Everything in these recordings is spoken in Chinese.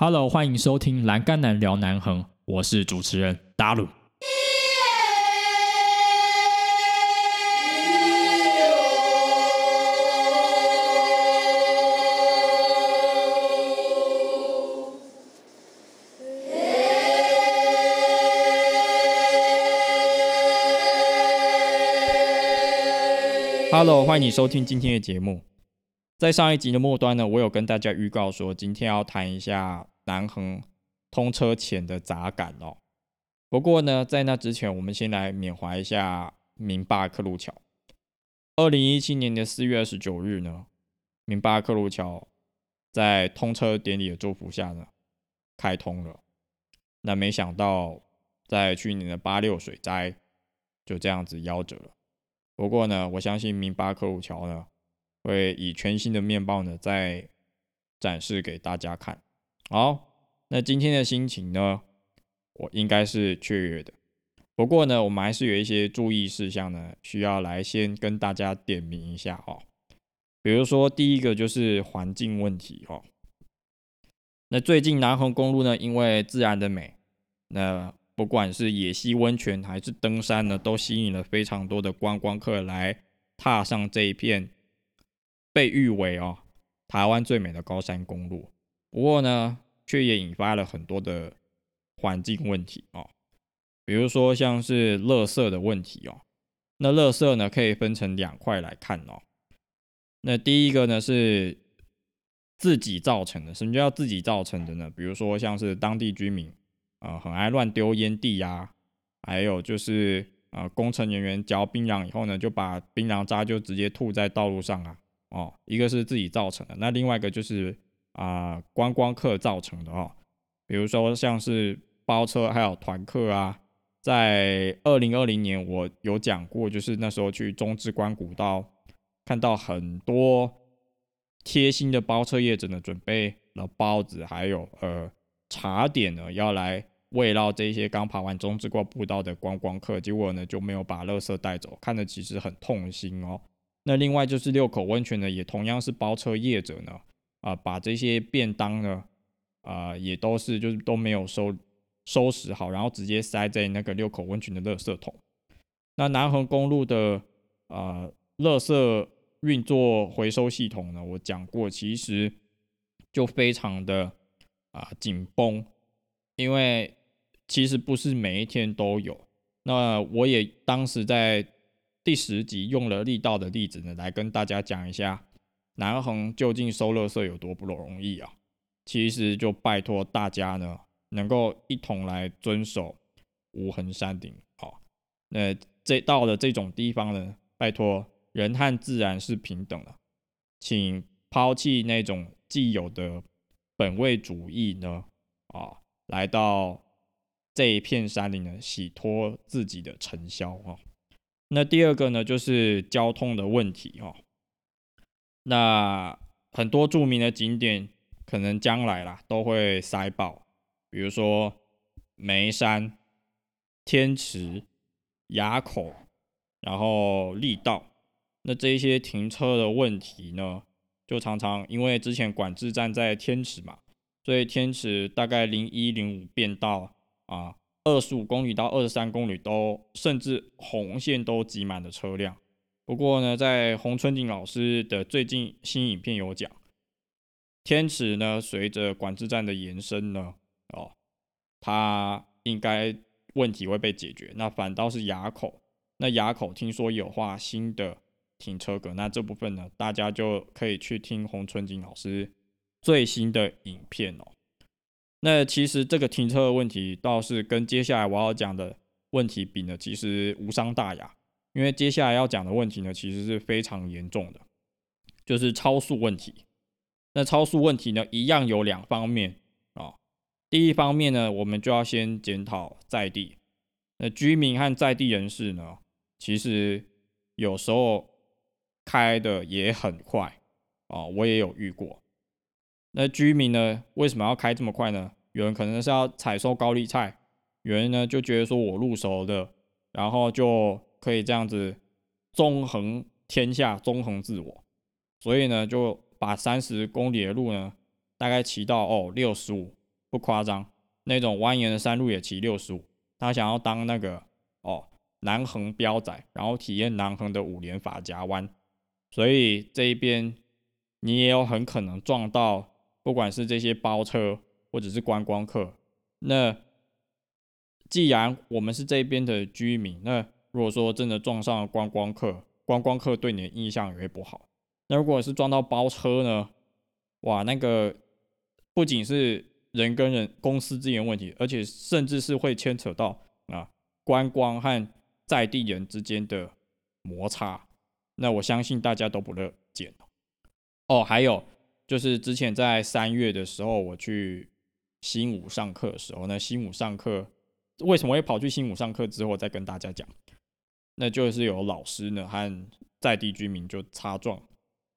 Hello，欢迎收听《栏杆男聊南横》，我是主持人达鲁。Hello，欢迎你收听今天的节目。在上一集的末端呢，我有跟大家预告说，今天要谈一下南横通车前的杂感哦。不过呢，在那之前，我们先来缅怀一下明巴克路桥。二零一七年的四月二十九日呢，明巴克路桥在通车典礼的祝福下呢，开通了。那没想到，在去年的八六水灾就这样子夭折了。不过呢，我相信明巴克路桥呢。会以全新的面貌呢，再展示给大家看。好，那今天的心情呢，我应该是雀跃的。不过呢，我们还是有一些注意事项呢，需要来先跟大家点名一下哈。比如说，第一个就是环境问题哈。那最近南横公路呢，因为自然的美，那不管是野溪温泉还是登山呢，都吸引了非常多的观光客来踏上这一片。被誉为哦台湾最美的高山公路，不过呢，却也引发了很多的环境问题哦，比如说像是垃圾的问题哦。那垃圾呢，可以分成两块来看哦。那第一个呢是自己造成的，什么叫自己造成的呢？比如说像是当地居民啊，很爱乱丢烟蒂呀，还有就是啊，工程人员嚼槟榔以后呢，就把槟榔渣就直接吐在道路上啊。哦，一个是自己造成的，那另外一个就是啊观光客造成的哦，比如说像是包车还有团客啊，在二零二零年我有讲过，就是那时候去中之关古道，看到很多贴心的包车业者呢，准备了包子还有呃茶点呢，要来慰劳这些刚爬完中之关步道的观光客，结果呢就没有把垃圾带走，看的其实很痛心哦。那另外就是六口温泉呢，也同样是包车业者呢，啊，把这些便当呢，啊，也都是就是都没有收收拾好，然后直接塞在那个六口温泉的垃圾桶。那南横公路的啊，垃圾运作回收系统呢，我讲过，其实就非常的啊紧绷，因为其实不是每一天都有。那我也当时在。第十集用了力道的例子呢，来跟大家讲一下南横究竟收垃圾有多不容易啊！其实就拜托大家呢，能够一同来遵守无痕山顶。好，那这到了这种地方呢，拜托人和自然是平等的，请抛弃那种既有的本位主义呢，啊，来到这一片山林呢，洗脱自己的尘嚣啊！那第二个呢，就是交通的问题哦。那很多著名的景点可能将来啦都会塞爆，比如说眉山、天池、垭口，然后力道。那这一些停车的问题呢，就常常因为之前管制站在天池嘛，所以天池大概零一零五变道啊。二十五公里到二十三公里都，甚至红线都挤满了车辆。不过呢，在洪春景老师的最近新影片有讲，天池呢，随着管制站的延伸呢，哦，它应该问题会被解决。那反倒是垭口，那垭口听说有画新的停车格，那这部分呢，大家就可以去听洪春景老师最新的影片哦。那其实这个停车的问题倒是跟接下来我要讲的问题比呢，其实无伤大雅。因为接下来要讲的问题呢，其实是非常严重的，就是超速问题。那超速问题呢，一样有两方面啊。第一方面呢，我们就要先检讨在地，那居民和在地人士呢，其实有时候开的也很快啊，我也有遇过。那居民呢？为什么要开这么快呢？有人可能是要采收高丽菜，有人呢就觉得说我入手的，然后就可以这样子纵横天下，纵横自我，所以呢就把三十公里的路呢大概骑到哦六十五不夸张，那种蜿蜒的山路也骑六十五。他想要当那个哦南横标仔，然后体验南横的五连法夹弯，所以这一边你也有很可能撞到，不管是这些包车或者是观光客。那既然我们是这边的居民，那如果说真的撞上了观光客，观光客对你的印象也会不好。那如果是撞到包车呢？哇，那个不仅是人跟人公司之间问题，而且甚至是会牵扯到啊观光和在地人之间的摩擦。那我相信大家都不乐见哦。还有就是之前在三月的时候，我去新武上课的时候，那新武上课为什么会跑去新武上课？之后再跟大家讲。那就是有老师呢和在地居民就擦撞。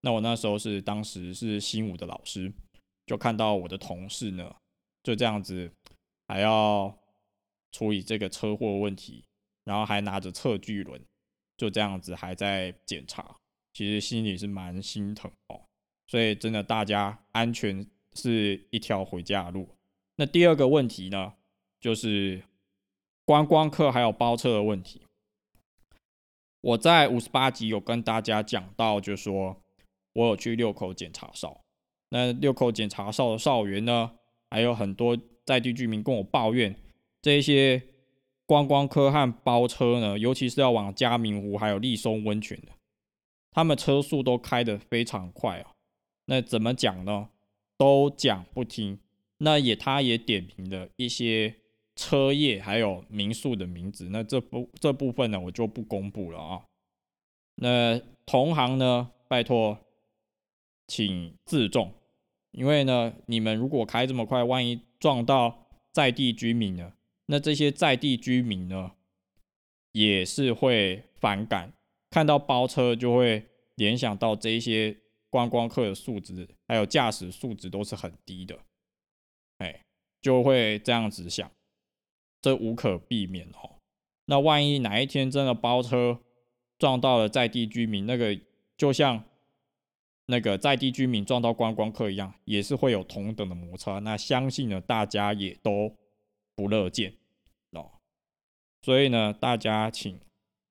那我那时候是当时是新武的老师，就看到我的同事呢，就这样子还要处理这个车祸问题，然后还拿着测距轮，就这样子还在检查，其实心里是蛮心疼哦。所以真的，大家安全是一条回家的路。那第二个问题呢，就是观光客还有包车的问题。我在五十八集有跟大家讲到，就说。我有去六口检查哨，那六口检查哨的哨员呢，还有很多在地居民跟我抱怨，这些观光客和包车呢，尤其是要往嘉明湖还有立松温泉的，他们车速都开得非常快啊。那怎么讲呢？都讲不听。那也他也点评了一些车业还有民宿的名字，那这部这部分呢，我就不公布了啊。那同行呢，拜托。请自重，因为呢，你们如果开这么快，万一撞到在地居民呢，那这些在地居民呢，也是会反感，看到包车就会联想到这些观光客的素质，还有驾驶素质都是很低的，哎，就会这样子想，这无可避免哦。那万一哪一天真的包车撞到了在地居民，那个就像。那个在地居民撞到观光客一样，也是会有同等的摩擦。那相信呢，大家也都不乐见哦。所以呢，大家请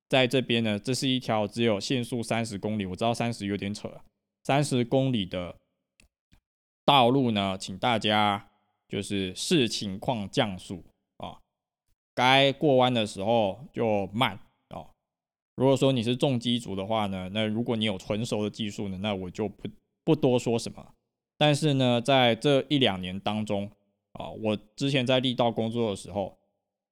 在这边呢，这是一条只有限速三十公里，我知道三十有点扯，三十公里的道路呢，请大家就是视情况降速啊，该过弯的时候就慢啊。如果说你是重机组的话呢，那如果你有纯熟的技术呢，那我就不不多说什么。但是呢，在这一两年当中啊，我之前在力道工作的时候，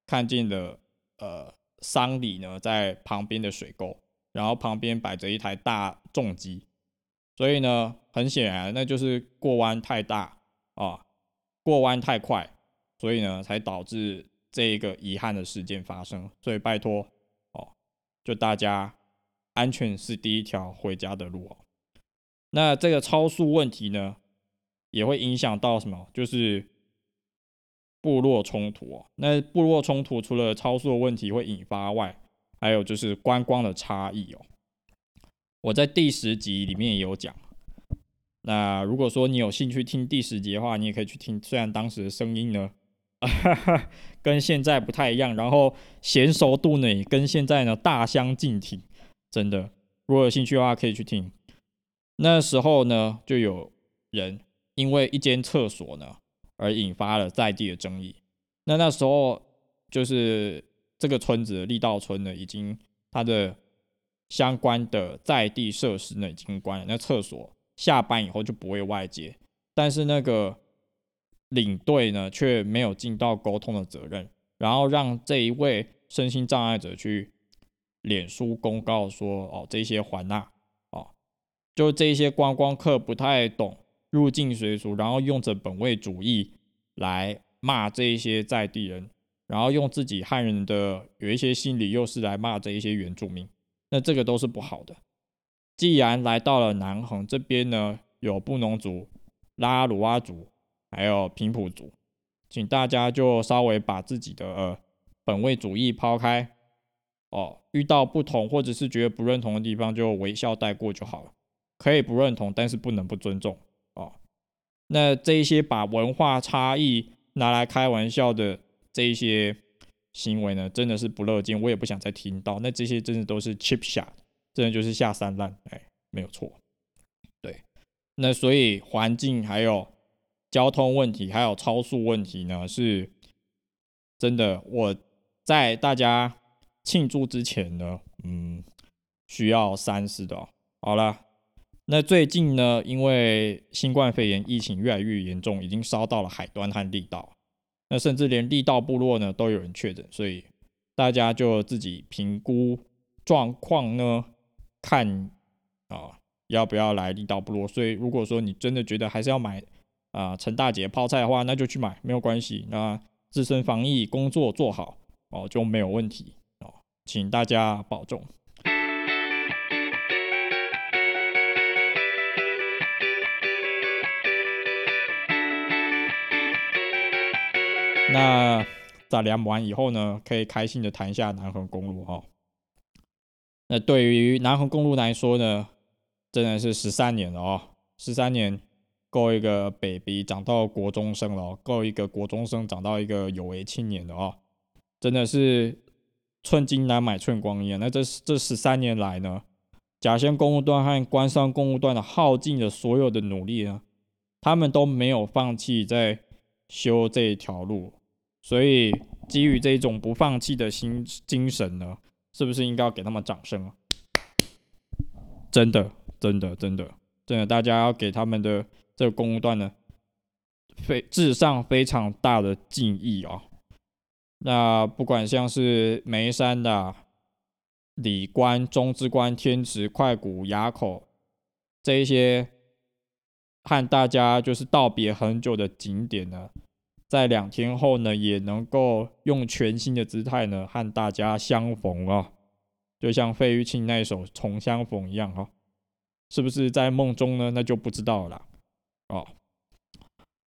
看见了呃桑里呢在旁边的水沟，然后旁边摆着一台大重机，所以呢，很显然那就是过弯太大啊，过弯太快，所以呢才导致这一个遗憾的事件发生。所以拜托哦。就大家安全是第一条回家的路哦。那这个超速问题呢，也会影响到什么？就是部落冲突哦。那部落冲突除了超速的问题会引发外，还有就是观光的差异哦。我在第十集里面也有讲。那如果说你有兴趣听第十集的话，你也可以去听。虽然当时的声音呢。跟现在不太一样，然后娴熟度呢也跟现在呢大相径庭，真的。如果有兴趣的话，可以去听。那时候呢，就有人因为一间厕所呢而引发了在地的争议。那那时候就是这个村子力道村呢，已经它的相关的在地设施呢已经关了，那厕所下班以后就不会外接，但是那个。领队呢却没有尽到沟通的责任，然后让这一位身心障碍者去脸书公告说：“哦，这些还纳哦，就这些观光客不太懂入境随俗，然后用着本位主义来骂这一些在地人，然后用自己汉人的有一些心理优势来骂这一些原住民，那这个都是不好的。既然来到了南横这边呢，有布农族、拉鲁阿族。”还有平埔族，请大家就稍微把自己的呃本位主义抛开哦，遇到不同或者是觉得不认同的地方，就微笑带过就好了。可以不认同，但是不能不尊重哦。那这一些把文化差异拿来开玩笑的这一些行为呢，真的是不乐见，我也不想再听到。那这些真的都是 cheap shot，真的就是下三滥，哎，没有错。对，那所以环境还有交通问题，还有超速问题呢，是真的。我在大家庆祝之前呢，嗯，需要三思的。好了。那最近呢，因为新冠肺炎疫情越来越严重，已经烧到了海端和力道，那甚至连力道部落呢都有人确诊，所以大家就自己评估状况呢，看啊要不要来力道部落。所以如果说你真的觉得还是要买啊陈大姐泡菜的话，那就去买，没有关系。那自身防疫工作做好哦就没有问题哦，请大家保重。那在量完以后呢，可以开心的谈一下南横公路哈。那对于南横公路来说呢，真的是十三年了哦，十三年够一个 baby 长到国中生了，哦够一个国中生长到一个有为青年的哦，真的是寸金难买寸光阴。那这这十三年来呢，甲仙公路段和关山公路段的耗尽了所有的努力呢，他们都没有放弃在修这一条路。所以，基于这种不放弃的心精神呢，是不是应该要给他们掌声啊？真的，真的，真的，真的，大家要给他们的这个公路段呢，非至上非常大的敬意啊！那不管像是眉山的里关、中之关、天池、快谷、垭口这一些，和大家就是道别很久的景点呢。在两天后呢，也能够用全新的姿态呢和大家相逢啊，就像费玉清那一首《重相逢》一样哈，是不是在梦中呢？那就不知道了哦。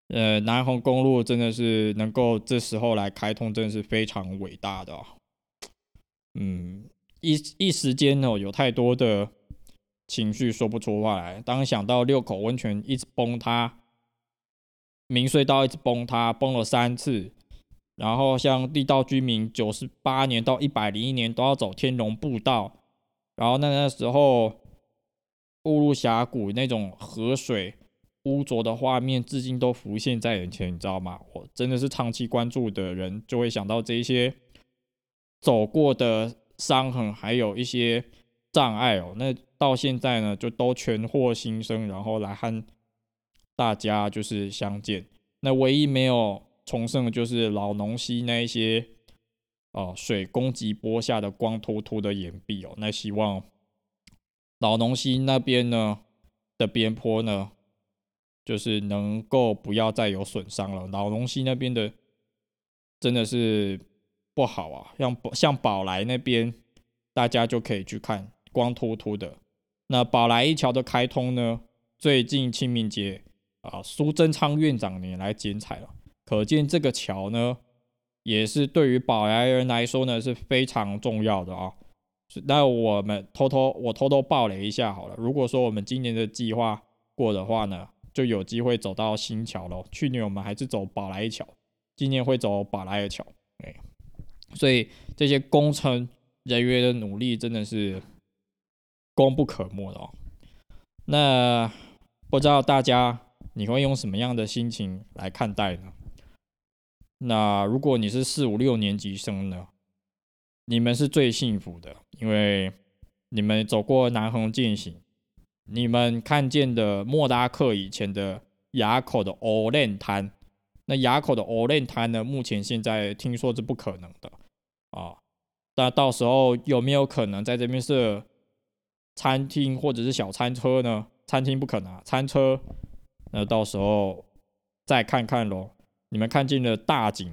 呃，南红公路真的是能够这时候来开通，真的是非常伟大的。嗯，一一时间呢，有太多的情绪说不出话来。当想到六口温泉一直崩塌。明隧道一直崩塌，崩了三次。然后像地道居民，九十八年到一百零一年都要走天龙步道。然后那那时候误入峡谷那种河水污浊的画面，至今都浮现在眼前，你知道吗？我真的是长期关注的人，就会想到这些走过的伤痕，还有一些障碍哦。那到现在呢，就都全获新生，然后来和。大家就是相见，那唯一没有重生的就是老农溪那一些哦，水攻击波下的光秃秃的岩壁哦。那希望老农溪那边呢的边坡呢，就是能够不要再有损伤了。老农溪那边的真的是不好啊，像像宝来那边，大家就可以去看光秃秃的。那宝来一桥的开通呢，最近清明节。啊，苏贞昌院长也来剪彩了，可见这个桥呢，也是对于宝来人来说呢是非常重要的啊。那我们偷偷我偷偷爆雷一下好了，如果说我们今年的计划过的话呢，就有机会走到新桥了。去年我们还是走宝来桥，今年会走宝来桥。哎，所以这些工程人员的努力真的是功不可没的哦。那不知道大家。你会用什么样的心情来看待呢？那如果你是四五六年级生呢？你们是最幸福的，因为你们走过南横践行，你们看见的莫拉克以前的垭口的欧练滩，那垭口的欧练滩呢？目前现在听说是不可能的啊。那到时候有没有可能在这边设餐厅或者是小餐车呢？餐厅不可能，啊餐车。那到时候再看看喽。你们看见了大景、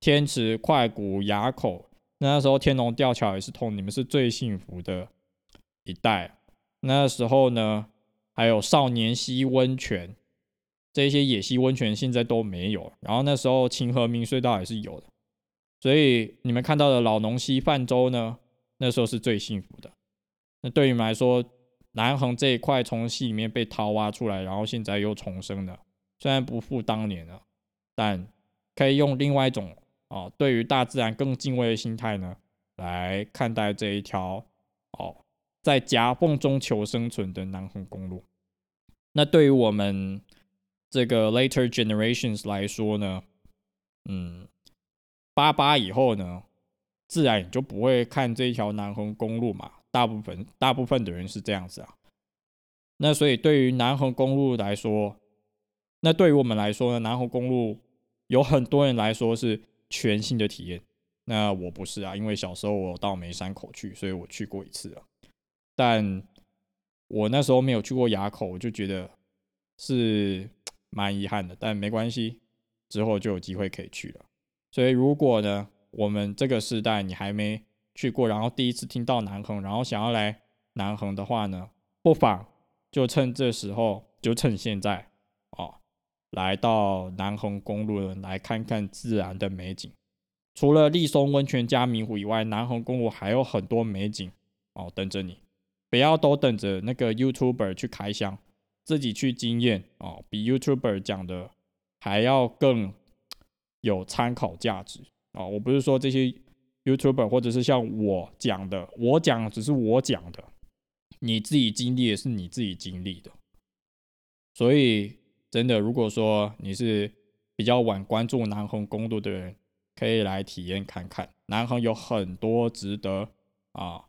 天池、快谷、垭口，那时候天龙吊桥也是通，你们是最幸福的一代。那时候呢，还有少年溪温泉，这些野溪温泉现在都没有。然后那时候清河明隧道也是有的，所以你们看到的老农溪泛舟呢，那时候是最幸福的。那对你们来说，南横这一块从戏里面被掏挖出来，然后现在又重生了。虽然不复当年了，但可以用另外一种哦，对于大自然更敬畏的心态呢，来看待这一条哦，在夹缝中求生存的南横公路。那对于我们这个 later generations 来说呢，嗯，八八以后呢，自然也就不会看这一条南横公路嘛。大部分大部分的人是这样子啊。那所以对于南横公路来说，那对于我们来说呢，南横公路有很多人来说是全新的体验。那我不是啊，因为小时候我到梅山口去，所以我去过一次啊。但我那时候没有去过垭口，我就觉得是蛮遗憾的。但没关系，之后就有机会可以去了。所以如果呢，我们这个时代你还没去过，然后第一次听到南横，然后想要来南横的话呢，不妨就趁这时候，就趁现在哦，来到南横公路来看看自然的美景。除了立松温泉加明湖以外，南横公路还有很多美景哦等着你。不要都等着那个 YouTuber 去开箱，自己去经验哦，比 YouTuber 讲的还要更有参考价值哦。我不是说这些 YouTuber 或者是像我讲的，我讲只是我讲的，你自己经历也是你自己经历的。所以真的，如果说你是比较晚关注南横公路的人，可以来体验看看，南横有很多值得啊。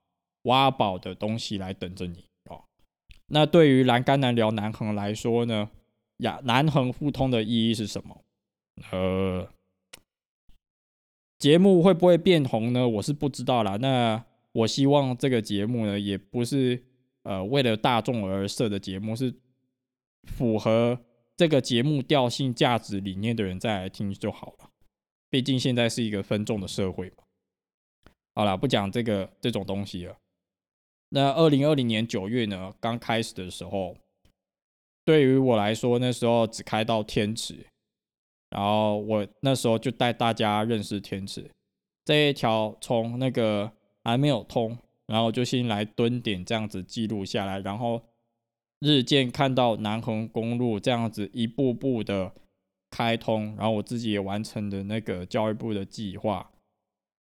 挖宝的东西来等着你哦。那对于栏杆南聊南横来说呢，呀，南横互通的意义是什么？呃，节目会不会变红呢？我是不知道啦。那我希望这个节目呢，也不是呃为了大众而设的节目，是符合这个节目调性、价值理念的人再来听就好了。毕竟现在是一个分众的社会嘛。好了，不讲这个这种东西了。那二零二零年九月呢，刚开始的时候，对于我来说，那时候只开到天池，然后我那时候就带大家认识天池这一条，从那个还没有通，然后就先来蹲点这样子记录下来，然后日渐看到南横公路这样子一步步的开通，然后我自己也完成的那个教育部的计划。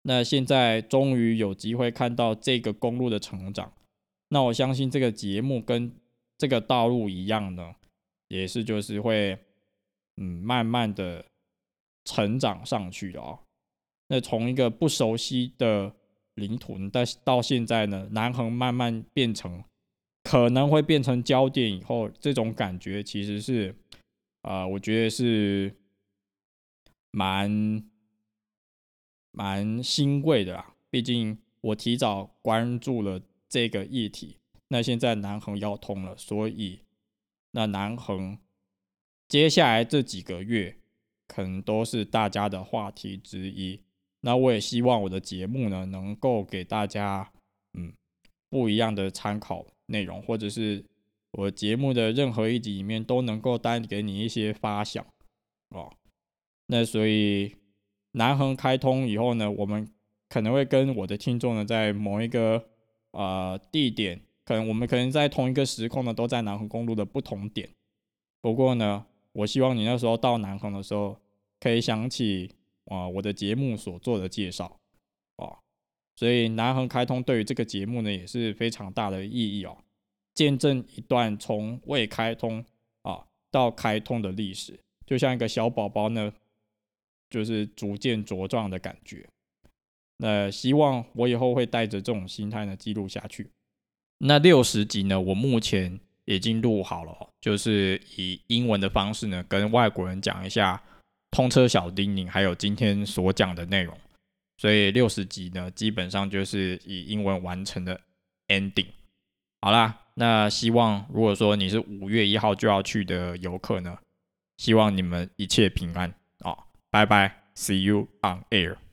那现在终于有机会看到这个公路的成长，那我相信这个节目跟这个道路一样呢，也是就是会嗯慢慢的成长上去的哦。那从一个不熟悉的领土，但是到现在呢，南横慢慢变成可能会变成焦点以后，这种感觉其实是啊，我觉得是蛮。蛮欣慰的啦，毕竟我提早关注了这个议题。那现在南横要通了，所以那南横接下来这几个月可能都是大家的话题之一。那我也希望我的节目呢，能够给大家嗯不一样的参考内容，或者是我节目的任何一集里面都能够带给你一些发想哦。那所以。南横开通以后呢，我们可能会跟我的听众呢，在某一个呃地点，可能我们可能在同一个时空呢，都在南横公路的不同点。不过呢，我希望你那时候到南横的时候，可以想起啊我的节目所做的介绍哦。所以南横开通对于这个节目呢，也是非常大的意义哦，见证一段从未开通啊到开通的历史，就像一个小宝宝呢。就是逐渐茁壮的感觉。那希望我以后会带着这种心态呢记录下去。那六十集呢，我目前已经录好了，就是以英文的方式呢跟外国人讲一下通车小叮咛，还有今天所讲的内容。所以六十集呢，基本上就是以英文完成的 ending。好啦，那希望如果说你是五月一号就要去的游客呢，希望你们一切平安。Bye bye. See you on air.